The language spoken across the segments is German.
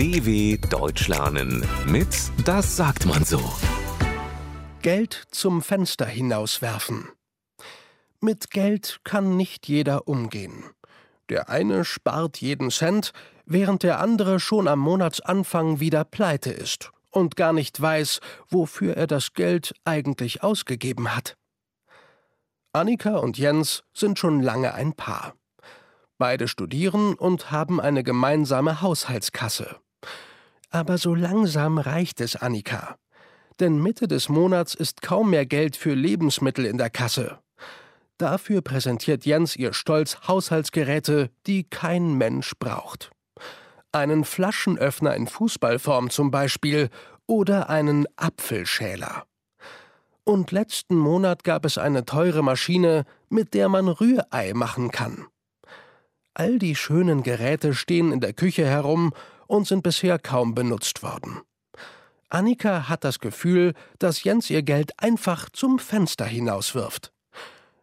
DW Deutsch lernen mit Das sagt man so. Geld zum Fenster hinauswerfen. Mit Geld kann nicht jeder umgehen. Der eine spart jeden Cent, während der andere schon am Monatsanfang wieder pleite ist und gar nicht weiß, wofür er das Geld eigentlich ausgegeben hat. Annika und Jens sind schon lange ein Paar. Beide studieren und haben eine gemeinsame Haushaltskasse. Aber so langsam reicht es Annika. Denn Mitte des Monats ist kaum mehr Geld für Lebensmittel in der Kasse. Dafür präsentiert Jens ihr Stolz Haushaltsgeräte, die kein Mensch braucht. Einen Flaschenöffner in Fußballform zum Beispiel oder einen Apfelschäler. Und letzten Monat gab es eine teure Maschine, mit der man Rührei machen kann. All die schönen Geräte stehen in der Küche herum und sind bisher kaum benutzt worden. Annika hat das Gefühl, dass Jens ihr Geld einfach zum Fenster hinauswirft.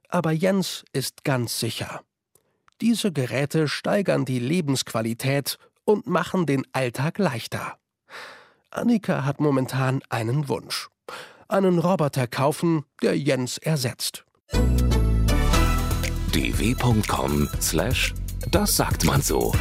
Aber Jens ist ganz sicher. Diese Geräte steigern die Lebensqualität und machen den Alltag leichter. Annika hat momentan einen Wunsch. Einen Roboter kaufen, der Jens ersetzt. dw.com/das sagt man so.